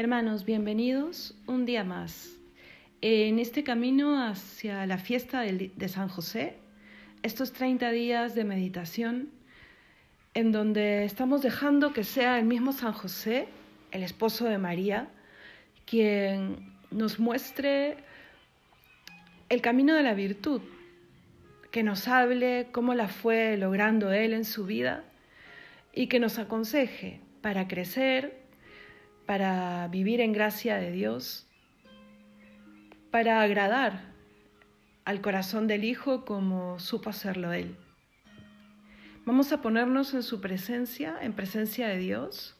Hermanos, bienvenidos un día más. En este camino hacia la fiesta de San José, estos 30 días de meditación, en donde estamos dejando que sea el mismo San José, el esposo de María, quien nos muestre el camino de la virtud, que nos hable cómo la fue logrando él en su vida y que nos aconseje para crecer, para vivir en gracia de Dios, para agradar al corazón del Hijo como supo hacerlo Él. Vamos a ponernos en su presencia, en presencia de Dios,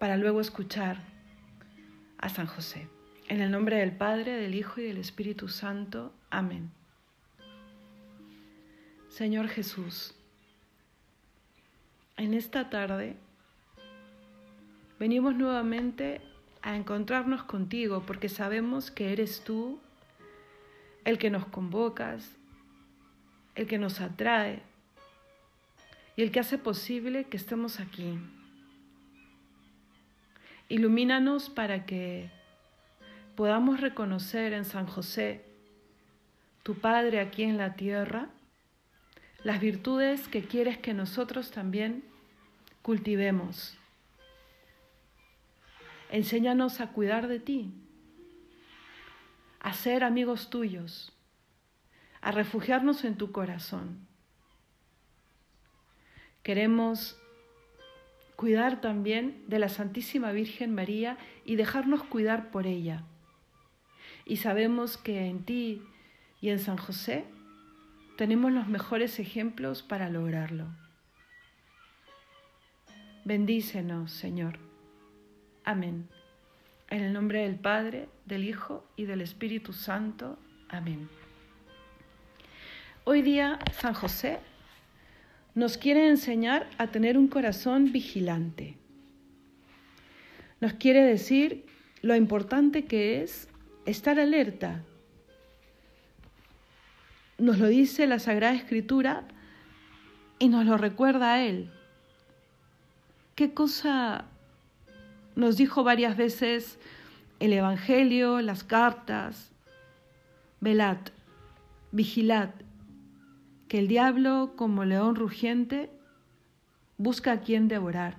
para luego escuchar a San José. En el nombre del Padre, del Hijo y del Espíritu Santo. Amén. Señor Jesús, en esta tarde Venimos nuevamente a encontrarnos contigo porque sabemos que eres tú el que nos convocas, el que nos atrae y el que hace posible que estemos aquí. Ilumínanos para que podamos reconocer en San José, tu Padre aquí en la tierra, las virtudes que quieres que nosotros también cultivemos Enséñanos a cuidar de ti, a ser amigos tuyos, a refugiarnos en tu corazón. Queremos cuidar también de la Santísima Virgen María y dejarnos cuidar por ella. Y sabemos que en ti y en San José tenemos los mejores ejemplos para lograrlo. Bendícenos, Señor. Amén. En el nombre del Padre, del Hijo y del Espíritu Santo. Amén. Hoy día San José nos quiere enseñar a tener un corazón vigilante. Nos quiere decir lo importante que es estar alerta. Nos lo dice la Sagrada Escritura y nos lo recuerda a Él. ¿Qué cosa nos dijo varias veces el Evangelio, las cartas, velad, vigilad, que el diablo, como león rugiente, busca a quien devorar.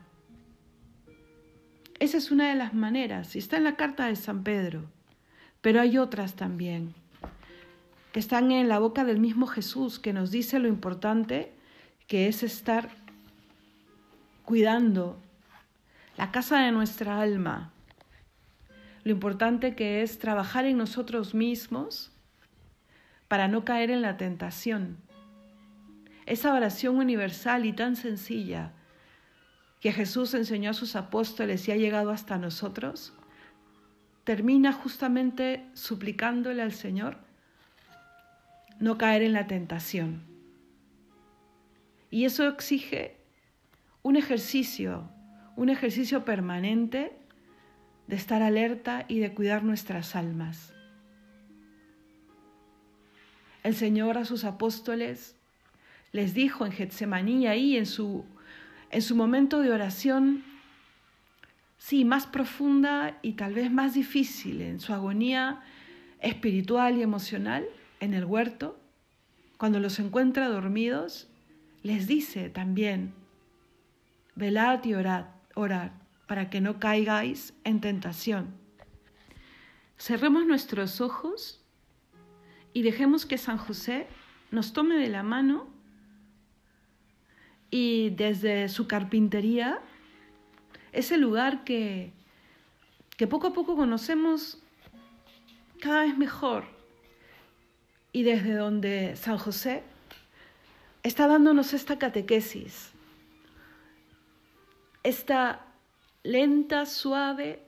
Esa es una de las maneras, y está en la carta de San Pedro, pero hay otras también, que están en la boca del mismo Jesús, que nos dice lo importante que es estar cuidando la casa de nuestra alma. Lo importante que es trabajar en nosotros mismos para no caer en la tentación. Esa oración universal y tan sencilla que Jesús enseñó a sus apóstoles y ha llegado hasta nosotros, termina justamente suplicándole al Señor no caer en la tentación. Y eso exige un ejercicio un ejercicio permanente de estar alerta y de cuidar nuestras almas. El Señor a sus apóstoles les dijo en Getsemaní, ahí en su, en su momento de oración, sí, más profunda y tal vez más difícil, en su agonía espiritual y emocional, en el huerto, cuando los encuentra dormidos, les dice también, velad y orad orar para que no caigáis en tentación. Cerremos nuestros ojos y dejemos que San José nos tome de la mano y desde su carpintería, ese lugar que, que poco a poco conocemos cada vez mejor y desde donde San José está dándonos esta catequesis esta lenta, suave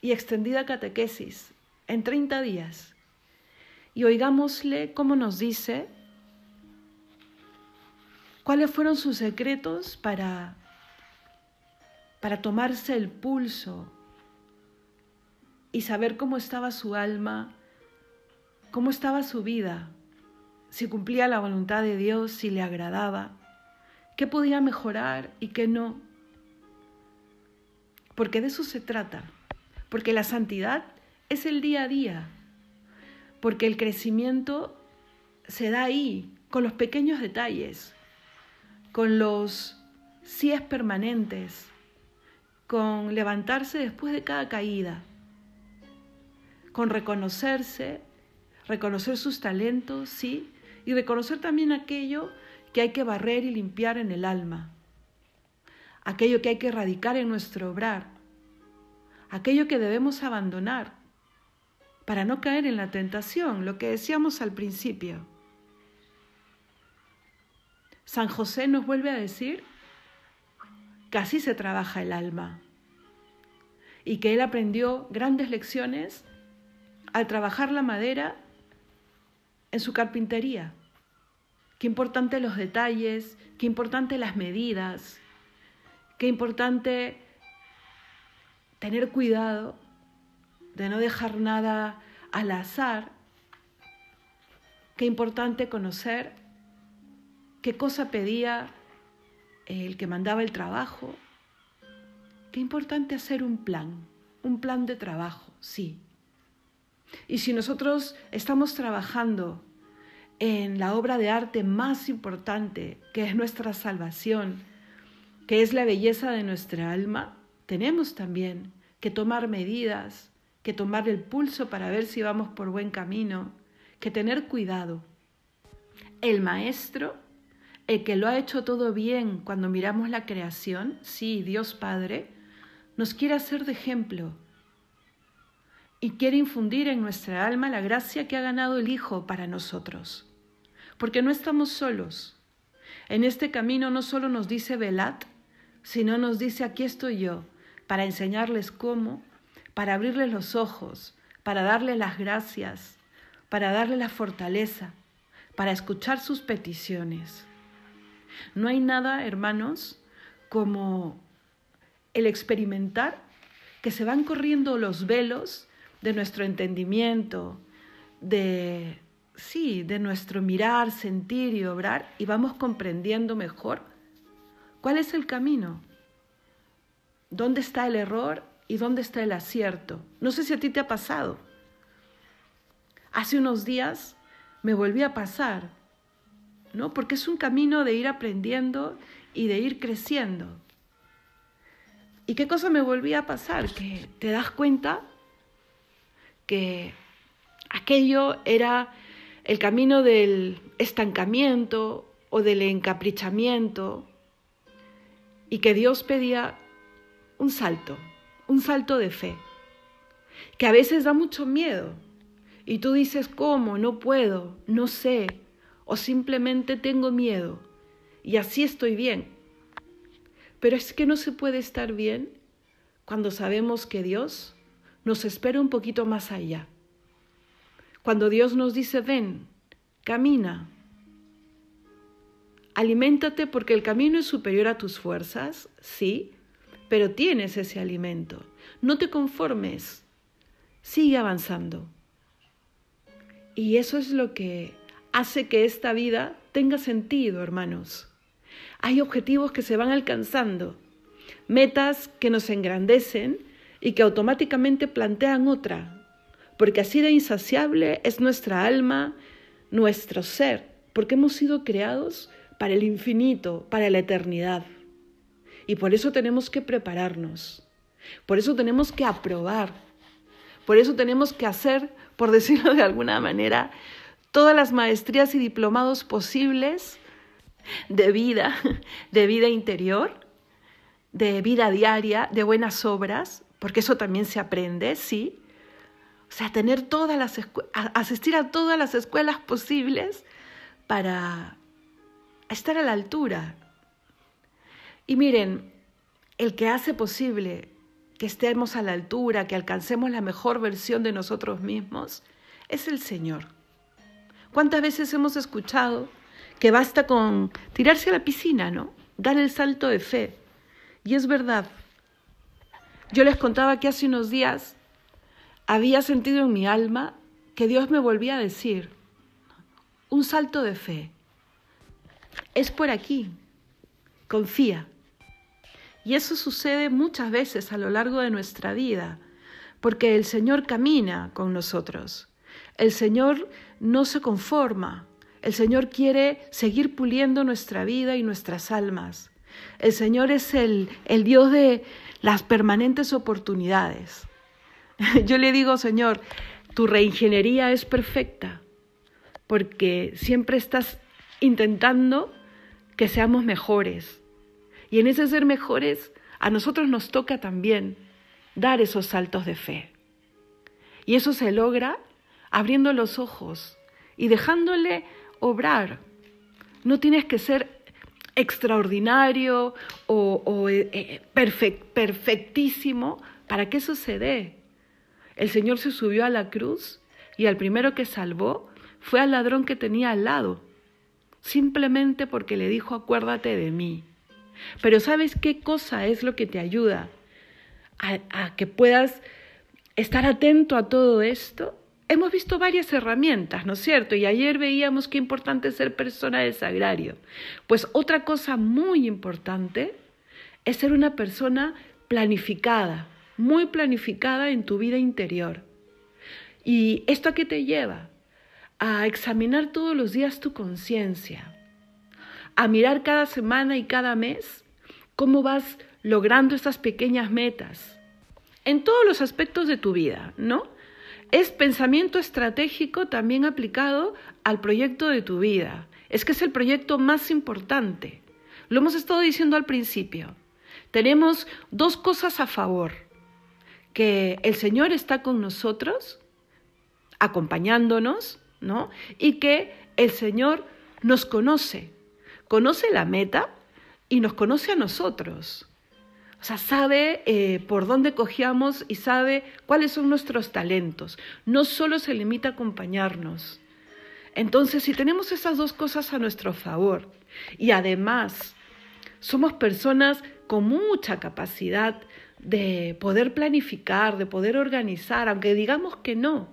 y extendida catequesis en 30 días. Y oigámosle cómo nos dice cuáles fueron sus secretos para, para tomarse el pulso y saber cómo estaba su alma, cómo estaba su vida, si cumplía la voluntad de Dios, si le agradaba, qué podía mejorar y qué no porque de eso se trata. porque la santidad es el día a día, porque el crecimiento se da ahí, con los pequeños detalles, con los síes permanentes, con levantarse después de cada caída, con reconocerse, reconocer sus talentos, sí, y reconocer también aquello que hay que barrer y limpiar en el alma, aquello que hay que erradicar en nuestro obrar, aquello que debemos abandonar para no caer en la tentación, lo que decíamos al principio. San José nos vuelve a decir que así se trabaja el alma y que él aprendió grandes lecciones al trabajar la madera en su carpintería. Qué importante los detalles, qué importante las medidas, qué importante tener cuidado de no dejar nada al azar, qué importante conocer qué cosa pedía el que mandaba el trabajo, qué importante hacer un plan, un plan de trabajo, sí. Y si nosotros estamos trabajando en la obra de arte más importante, que es nuestra salvación, que es la belleza de nuestra alma, tenemos también que tomar medidas, que tomar el pulso para ver si vamos por buen camino, que tener cuidado. El maestro, el que lo ha hecho todo bien cuando miramos la creación, sí, Dios Padre, nos quiere hacer de ejemplo y quiere infundir en nuestra alma la gracia que ha ganado el Hijo para nosotros porque no estamos solos. En este camino no solo nos dice velad, sino nos dice aquí estoy yo, para enseñarles cómo, para abrirles los ojos, para darles las gracias, para darles la fortaleza, para escuchar sus peticiones. No hay nada, hermanos, como el experimentar que se van corriendo los velos de nuestro entendimiento, de sí, de nuestro mirar, sentir y obrar y vamos comprendiendo mejor cuál es el camino, dónde está el error y dónde está el acierto. No sé si a ti te ha pasado. Hace unos días me volví a pasar, ¿no? Porque es un camino de ir aprendiendo y de ir creciendo. ¿Y qué cosa me volví a pasar? Que te das cuenta que aquello era el camino del estancamiento o del encaprichamiento y que Dios pedía un salto, un salto de fe, que a veces da mucho miedo y tú dices, ¿cómo? No puedo, no sé, o simplemente tengo miedo y así estoy bien. Pero es que no se puede estar bien cuando sabemos que Dios nos espera un poquito más allá cuando Dios nos dice, ven, camina, aliméntate porque el camino es superior a tus fuerzas, sí, pero tienes ese alimento. No te conformes, sigue avanzando. Y eso es lo que hace que esta vida tenga sentido, hermanos. Hay objetivos que se van alcanzando, metas que nos engrandecen y que automáticamente plantean otra, porque así de insaciable es nuestra alma, nuestro ser, porque hemos sido creados para el infinito, para la eternidad. Y por eso tenemos que prepararnos, por eso tenemos que aprobar, por eso tenemos que hacer, por decirlo de alguna manera, todas las maestrías y diplomados posibles de vida, de vida interior, de vida diaria, de buenas obras, porque eso también se aprende, sí, o sea, tener todas las asistir a todas las escuelas posibles para estar a la altura. Y miren, el que hace posible que estemos a la altura, que alcancemos la mejor versión de nosotros mismos, es el Señor. ¿Cuántas veces hemos escuchado que basta con tirarse a la piscina, ¿no? Dar el salto de fe. Y es verdad. Yo les contaba que hace unos días había sentido en mi alma que Dios me volvía a decir, un salto de fe. Es por aquí, confía. Y eso sucede muchas veces a lo largo de nuestra vida, porque el Señor camina con nosotros. El Señor no se conforma. El Señor quiere seguir puliendo nuestra vida y nuestras almas. El Señor es el, el Dios de las permanentes oportunidades. Yo le digo, Señor, tu reingeniería es perfecta, porque siempre estás intentando que seamos mejores. Y en ese ser mejores, a nosotros nos toca también dar esos saltos de fe. Y eso se logra abriendo los ojos y dejándole obrar. No tienes que ser extraordinario o, eh, eh, perfectísimo para que eso se dé. El Señor se subió a la cruz y al primero que salvó fue al ladrón que tenía al lado, simplemente porque le dijo acuérdate de mí. Pero ¿sabes qué cosa es lo que te ayuda a, que puedas estar atento a todo esto? Hemos visto varias herramientas, ¿no es cierto? Y ayer veíamos qué importante es ser persona de sagrario. Pues otra cosa muy importante es ser una persona planificada, muy planificada en tu vida interior. ¿Y esto a qué te lleva? A examinar todos los días tu conciencia, a mirar cada semana y cada mes cómo vas logrando estas pequeñas metas en todos los aspectos de tu vida, ¿no? Es pensamiento estratégico también aplicado al proyecto de tu vida. Es que es el proyecto más importante. Lo hemos estado diciendo al principio. Tenemos dos cosas a favor. Que el Señor está con nosotros, acompañándonos, Y que el Señor nos conoce. Conoce la meta y nos conoce a nosotros. O sea, sabe eh, por dónde cogíamos y sabe cuáles son nuestros talentos. No solo se limita a acompañarnos. Entonces, si tenemos esas dos cosas a nuestro favor y además somos personas con mucha capacidad de poder planificar, de poder organizar, aunque digamos que no,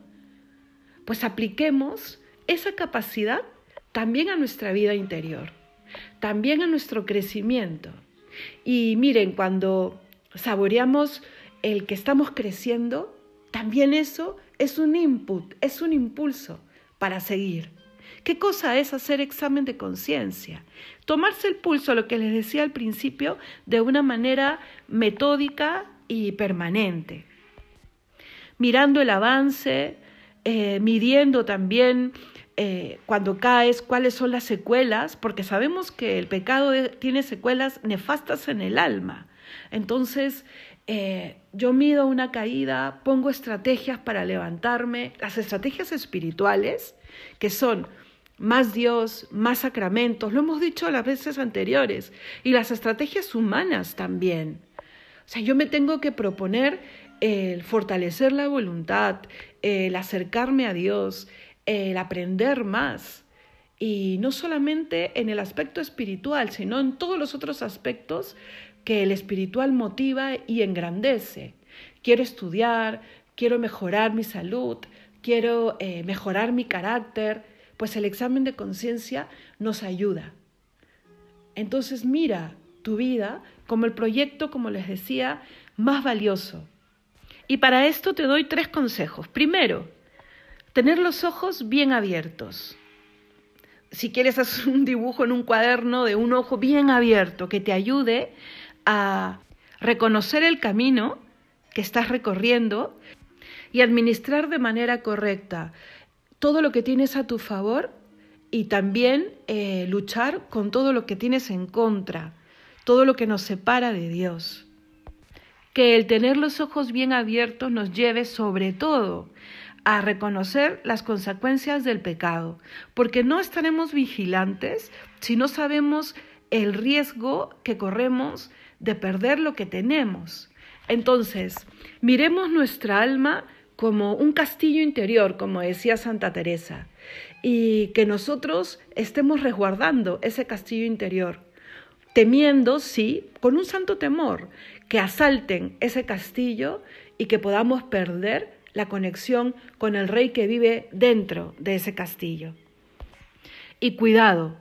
pues apliquemos esa capacidad también a nuestra vida interior, también a nuestro crecimiento. Y miren, cuando saboreamos el que estamos creciendo, también eso es un input, es un impulso para seguir. ¿Qué cosa es hacer examen de conciencia? Tomarse el pulso, lo que les decía al principio, de una manera metódica y permanente. Mirando el avance, eh, midiendo también eh, cuando caes, cuáles son las secuelas, porque sabemos que el pecado tiene secuelas nefastas en el alma. Entonces, eh, yo mido una caída, pongo estrategias para levantarme, las estrategias espirituales, que son más Dios, más sacramentos, lo hemos dicho las veces anteriores, y las estrategias humanas también. O sea, yo me tengo que proponer el fortalecer la voluntad, el acercarme a Dios, el aprender más. Y no solamente en el aspecto espiritual, sino en todos los otros aspectos que el espiritual motiva y engrandece. Quiero estudiar, quiero mejorar mi salud, quiero eh, mejorar mi carácter, pues el examen de conciencia nos ayuda. Entonces mira tu vida como el proyecto, como les decía, más valioso. Y para esto te doy tres consejos. Primero, Tener los ojos bien abiertos. Si quieres hacer un dibujo en un cuaderno de un ojo bien abierto que te ayude a reconocer el camino que estás recorriendo y administrar de manera correcta todo lo que tienes a tu favor y también eh, luchar con todo lo que tienes en contra, todo lo que nos separa de Dios. Que el tener los ojos bien abiertos nos lleve sobre todo a reconocer las consecuencias del pecado, porque no estaremos vigilantes si no sabemos el riesgo que corremos de perder lo que tenemos. Entonces, miremos nuestra alma como un castillo interior, como decía Santa Teresa, y que nosotros estemos resguardando ese castillo interior, temiendo, sí, con un santo temor, que asalten ese castillo y que podamos perder la conexión con el rey que vive dentro de ese castillo. Y cuidado,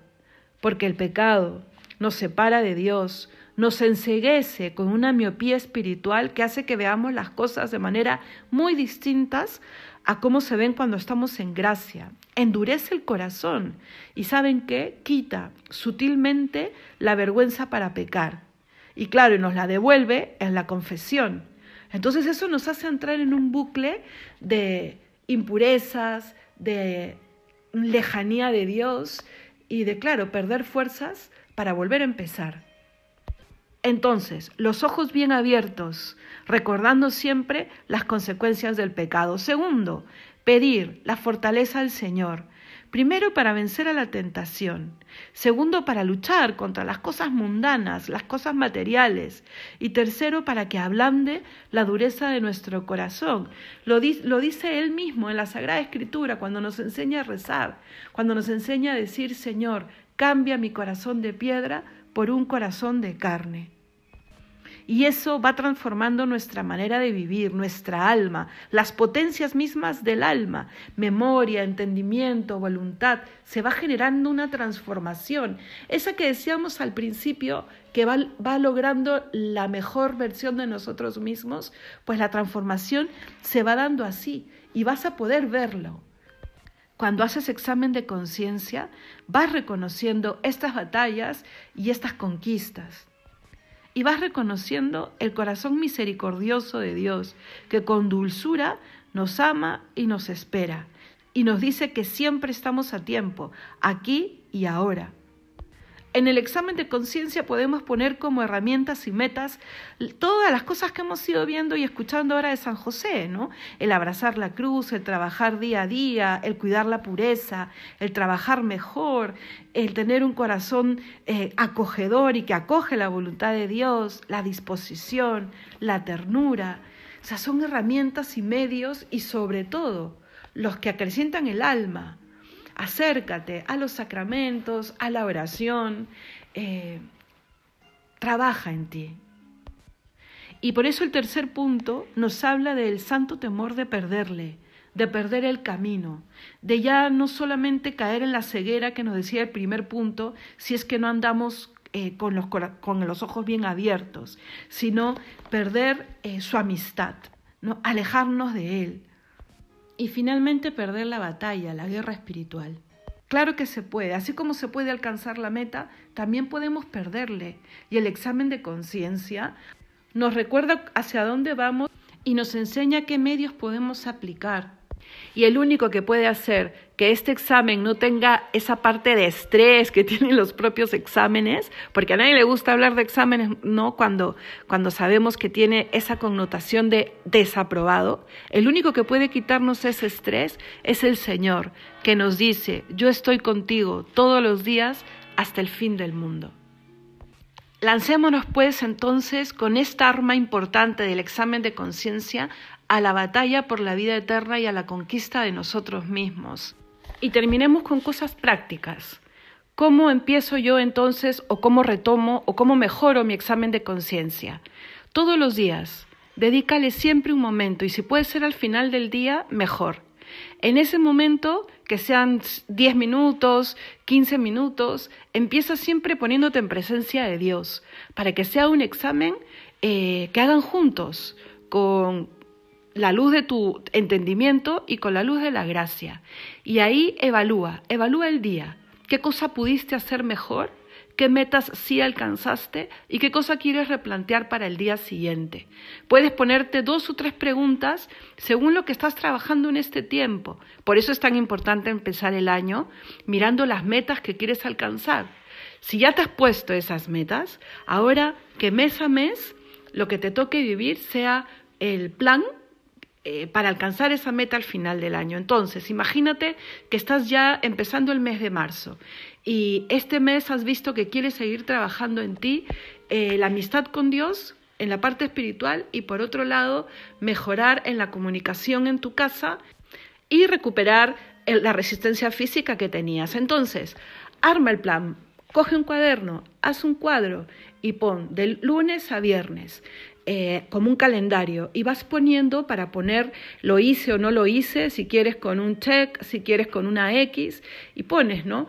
porque el pecado nos separa de Dios, nos enseguece con una miopía espiritual que hace que veamos las cosas de manera muy distintas a cómo se ven cuando estamos en gracia. Endurece el corazón y ¿saben qué? Quita sutilmente la vergüenza para pecar. Y claro, y nos la devuelve en la confesión. Entonces eso nos hace entrar en un bucle de impurezas, de lejanía de Dios y de, claro, perder fuerzas para volver a empezar. Entonces, los ojos bien abiertos, recordando siempre las consecuencias del pecado. Segundo, pedir la fortaleza al Señor. Primero, para vencer a la tentación. Segundo, para luchar contra las cosas mundanas, las cosas materiales. Y tercero, para que ablande la dureza de nuestro corazón. Lo, lo, dice Él mismo en la Sagrada Escritura cuando nos enseña a rezar, cuando nos enseña a decir, Señor, cambia mi corazón de piedra por un corazón de carne. Y eso va transformando nuestra manera de vivir, nuestra alma, las potencias mismas del alma, memoria, entendimiento, voluntad. Se va generando una transformación. Esa que decíamos al principio, que va, va logrando la mejor versión de nosotros mismos, pues la transformación se va dando así y vas a poder verlo. Cuando haces examen de conciencia, vas reconociendo estas batallas y estas conquistas y vas reconociendo el corazón misericordioso de Dios, que con dulzura nos ama y nos espera, y nos dice que siempre estamos a tiempo, aquí y ahora. En el examen de conciencia podemos poner como herramientas y metas todas las cosas que hemos ido viendo y escuchando ahora de San José, ¿no? El abrazar la cruz, el trabajar día a día, el cuidar la pureza, el trabajar mejor, el tener un corazón eh, acogedor y que acoge la voluntad de Dios, la disposición, la ternura. O sea, son herramientas y medios y sobre todo los que acrecientan el alma, acércate a los sacramentos, a la oración, eh, trabaja en ti. Y por eso el tercer punto nos habla del santo temor de perderle, de perder el camino, de ya no solamente caer en la ceguera que nos decía el primer punto, si es que no andamos eh, con, los, con, los, ojos bien abiertos, sino perder eh, su amistad, ¿no? alejarnos de él, y finalmente perder la batalla, la guerra espiritual. Claro que se puede, así como se puede alcanzar la meta, también podemos perderle. Y el examen de conciencia nos recuerda hacia dónde vamos y nos enseña qué medios podemos aplicar y el único que puede hacer que este examen no tenga esa parte de estrés que tienen los propios exámenes, porque a nadie le gusta hablar de exámenes, ¿no? Cuando, cuando sabemos que tiene esa connotación de desaprobado, el único que puede quitarnos ese estrés es el Señor, que nos dice, yo estoy contigo todos los días hasta el fin del mundo. Lancémonos pues entonces con esta arma importante del examen de conciencia a la batalla por la vida eterna y a la conquista de nosotros mismos. Y terminemos con cosas prácticas. ¿Cómo empiezo yo entonces o cómo retomo o cómo mejoro mi examen de conciencia? Todos los días, dedícale siempre un momento y si puede ser al final del día, mejor. En ese momento, que sean 10 minutos, 15 minutos, empieza siempre poniéndote en presencia de Dios, para que sea un examen eh, que hagan juntos, con, la luz de tu entendimiento y con la luz de la gracia. Y ahí evalúa, evalúa el día. ¿Qué cosa pudiste hacer mejor? ¿Qué metas sí alcanzaste? ¿Y qué cosa quieres replantear para el día siguiente? Puedes ponerte dos o tres preguntas según lo que estás trabajando en este tiempo. Por eso es tan importante empezar el año mirando las metas que quieres alcanzar. Si ya te has puesto esas metas, ahora que mes a mes lo que te toque vivir sea el plan eh, para alcanzar esa meta al final del año. Entonces, imagínate que estás ya empezando el mes de marzo y este mes has visto que quieres seguir trabajando en ti, eh, la amistad con Dios en la parte espiritual y por otro lado mejorar en la comunicación en tu casa y recuperar la resistencia física que tenías. Entonces, arma el plan, coge un cuaderno, haz un cuadro y pon del lunes a viernes eh, como un calendario y vas poniendo para poner lo hice o no lo hice, si quieres con un check, si quieres con una X, y pones, ¿no?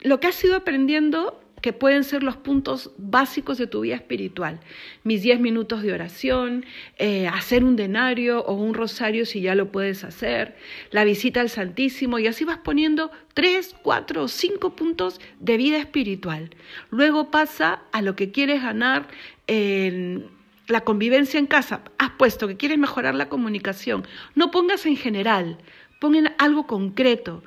Lo que has ido aprendiendo que pueden ser los puntos básicos de tu vida espiritual. Mis 10 minutos de oración, eh, hacer un denario o un rosario si ya lo puedes hacer, la visita al Santísimo y así vas poniendo 3, 4 o 5 puntos de vida espiritual. Luego pasa a lo que quieres ganar en la convivencia en casa. Has puesto que quieres mejorar la comunicación. No pongas en general, pon en algo concreto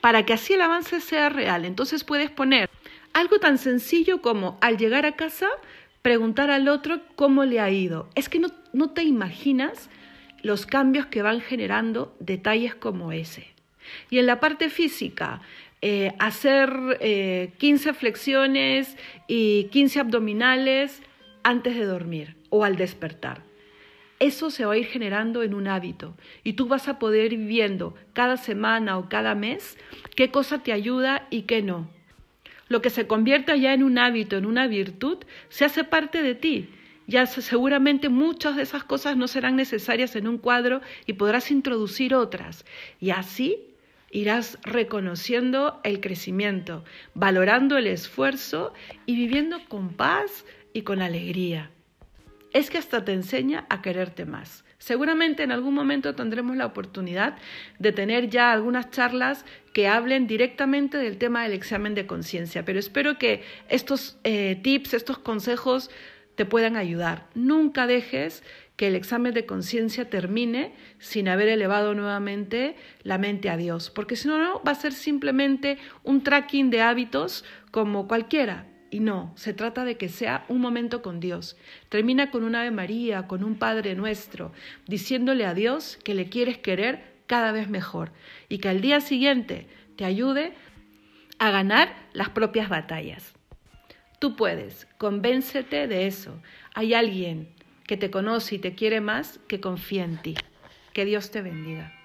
para que así el avance sea real. Entonces puedes poner algo tan sencillo como al llegar a casa preguntar al otro cómo le ha ido. Es que no, te imaginas los cambios que van generando detalles como ese. Y en la parte física, eh, hacer 15 eh, flexiones y 15 abdominales antes de dormir o al despertar. Eso se va a ir generando en un hábito y tú vas a poder ir viendo cada semana o cada mes qué cosa te ayuda y qué no. Lo que se convierta ya en un hábito, en una virtud, se hace parte de ti. Ya seguramente muchas de esas cosas no serán necesarias en un cuadro y podrás introducir otras. Y así irás reconociendo el crecimiento, valorando el esfuerzo y viviendo con paz y con alegría. Es que hasta te enseña a quererte más. Seguramente en algún momento tendremos la oportunidad de tener ya algunas charlas que hablen directamente del tema del examen de conciencia, pero espero que estos eh, tips, estos consejos te puedan ayudar. Nunca dejes que el examen de conciencia termine sin haber elevado nuevamente la mente a Dios, porque si no, va a ser simplemente un tracking de hábitos como cualquiera. Y no, se trata de que sea un momento con Dios. Termina con un Ave María, con un Padre Nuestro, diciéndole a Dios que le quieres querer cada vez mejor y que al día siguiente te ayude a ganar las propias batallas. Tú puedes, convéncete de eso. Hay alguien que te conoce y te quiere más que confía en ti. Que Dios te bendiga.